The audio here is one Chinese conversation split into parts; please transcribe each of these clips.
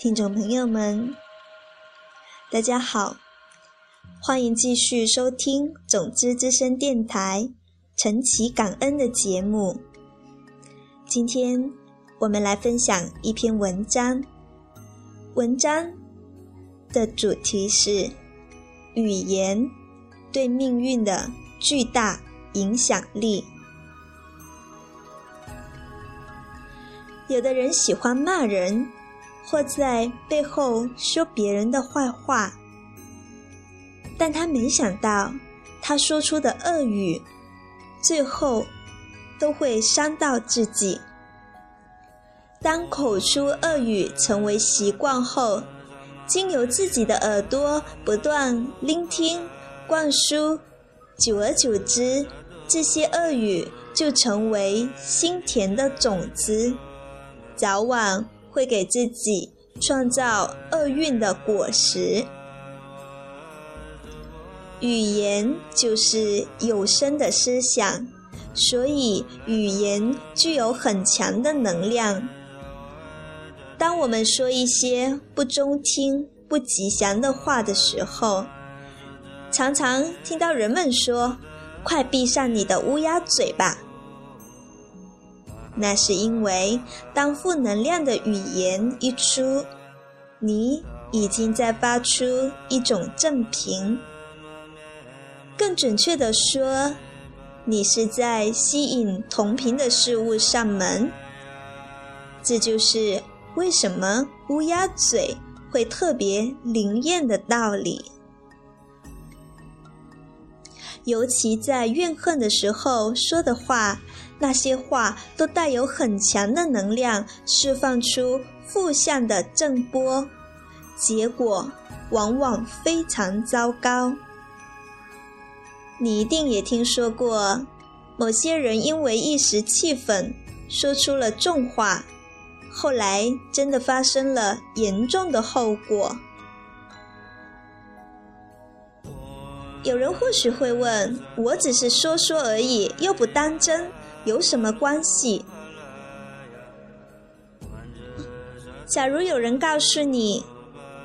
听众朋友们，大家好，欢迎继续收听种子之声电台晨祈感恩的节目。今天我们来分享一篇文章，文章的主题是语言对命运的巨大影响力。有的人喜欢骂人。或在背后说别人的坏话，但他没想到，他说出的恶语，最后都会伤到自己。当口出恶语成为习惯后，经由自己的耳朵不断聆听、灌输，久而久之，这些恶语就成为心田的种子，早晚。会给自己创造厄运的果实。语言就是有声的思想，所以语言具有很强的能量。当我们说一些不中听、不吉祥的话的时候，常常听到人们说：“快闭上你的乌鸦嘴吧。”那是因为，当负能量的语言一出，你已经在发出一种正频。更准确的说，你是在吸引同频的事物上门。这就是为什么乌鸦嘴会特别灵验的道理。尤其在怨恨的时候说的话。那些话都带有很强的能量，释放出负向的正波，结果往往非常糟糕。你一定也听说过，某些人因为一时气愤，说出了重话，后来真的发生了严重的后果。有人或许会问：我只是说说而已，又不当真。有什么关系？假如有人告诉你，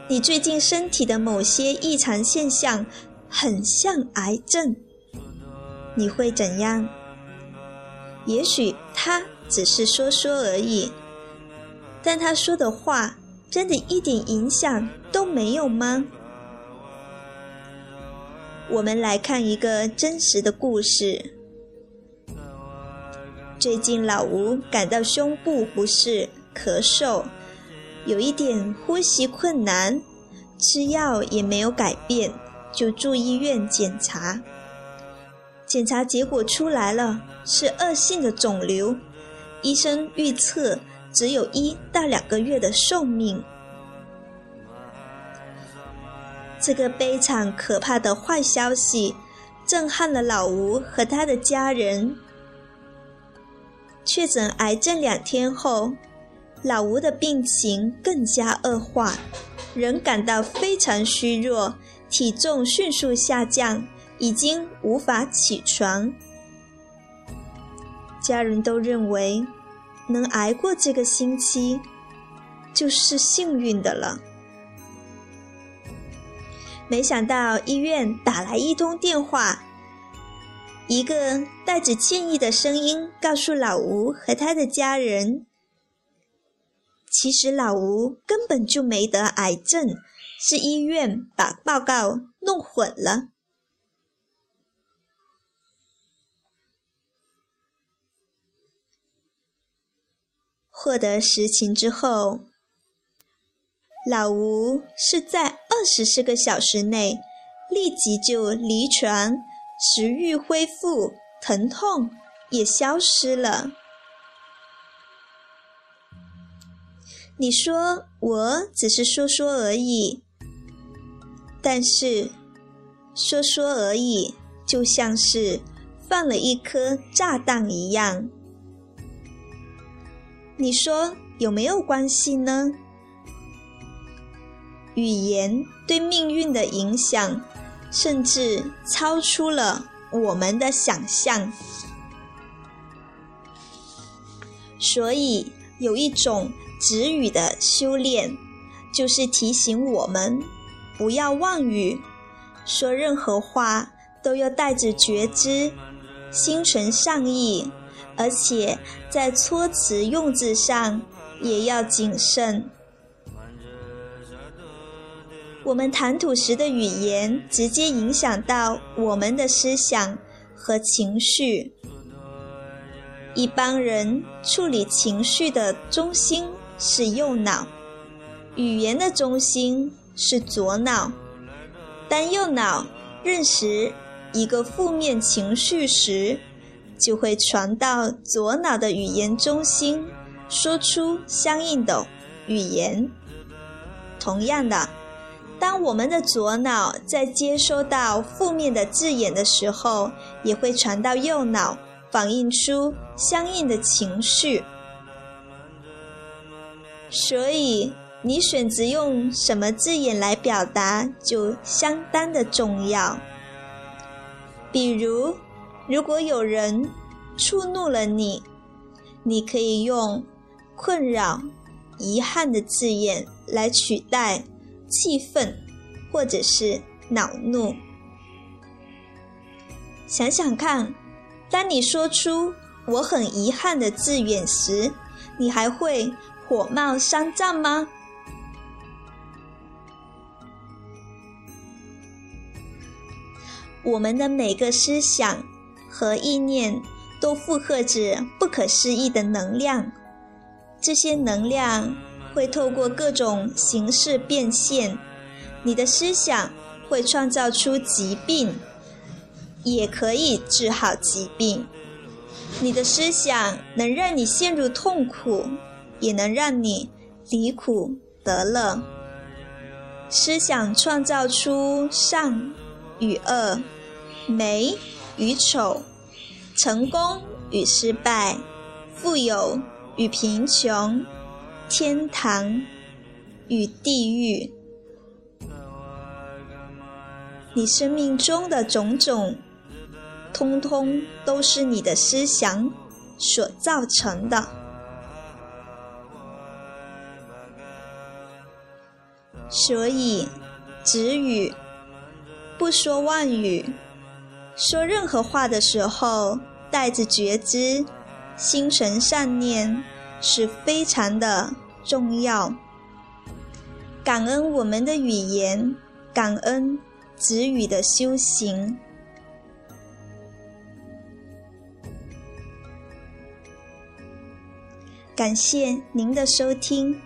你最近身体的某些异常现象很像癌症，你会怎样？也许他只是说说而已，但他说的话真的一点影响都没有吗？我们来看一个真实的故事。最近老吴感到胸部不适、咳嗽，有一点呼吸困难，吃药也没有改变，就住医院检查。检查结果出来了，是恶性的肿瘤，医生预测只有一到两个月的寿命。这个悲惨可怕的坏消息，震撼了老吴和他的家人。确诊癌症两天后，老吴的病情更加恶化，人感到非常虚弱，体重迅速下降，已经无法起床。家人都认为能挨过这个星期就是幸运的了。没想到医院打来一通电话。一个带着歉意的声音告诉老吴和他的家人：“其实老吴根本就没得癌症，是医院把报告弄混了。”获得实情之后，老吴是在二十四个小时内立即就离床。食欲恢复，疼痛也消失了。你说我只是说说而已，但是说说而已，就像是放了一颗炸弹一样。你说有没有关系呢？语言对命运的影响。甚至超出了我们的想象，所以有一种止语的修炼，就是提醒我们不要妄语，说任何话都要带着觉知，心存善意，而且在措辞用字上也要谨慎。我们谈吐时的语言，直接影响到我们的思想和情绪。一般人处理情绪的中心是右脑，语言的中心是左脑。当右脑认识一个负面情绪时，就会传到左脑的语言中心，说出相应的语言。同样的，当我们的左脑在接收到负面的字眼的时候，也会传到右脑。反映出相应的情绪，所以你选择用什么字眼来表达就相当的重要。比如，如果有人触怒了你，你可以用困扰、遗憾的字眼来取代气愤或者是恼怒。想想看。当你说出“我很遗憾”的字眼时，你还会火冒三丈吗？我们的每个思想和意念都负荷着不可思议的能量，这些能量会透过各种形式变现。你的思想会创造出疾病。也可以治好疾病。你的思想能让你陷入痛苦，也能让你离苦得乐。思想创造出善与恶、美与丑、成功与失败、富有与贫穷、天堂与地狱。你生命中的种种。通通都是你的思想所造成的，所以止语，不说妄语，说任何话的时候带着觉知，心存善念是非常的重要。感恩我们的语言，感恩子语的修行。感谢您的收听。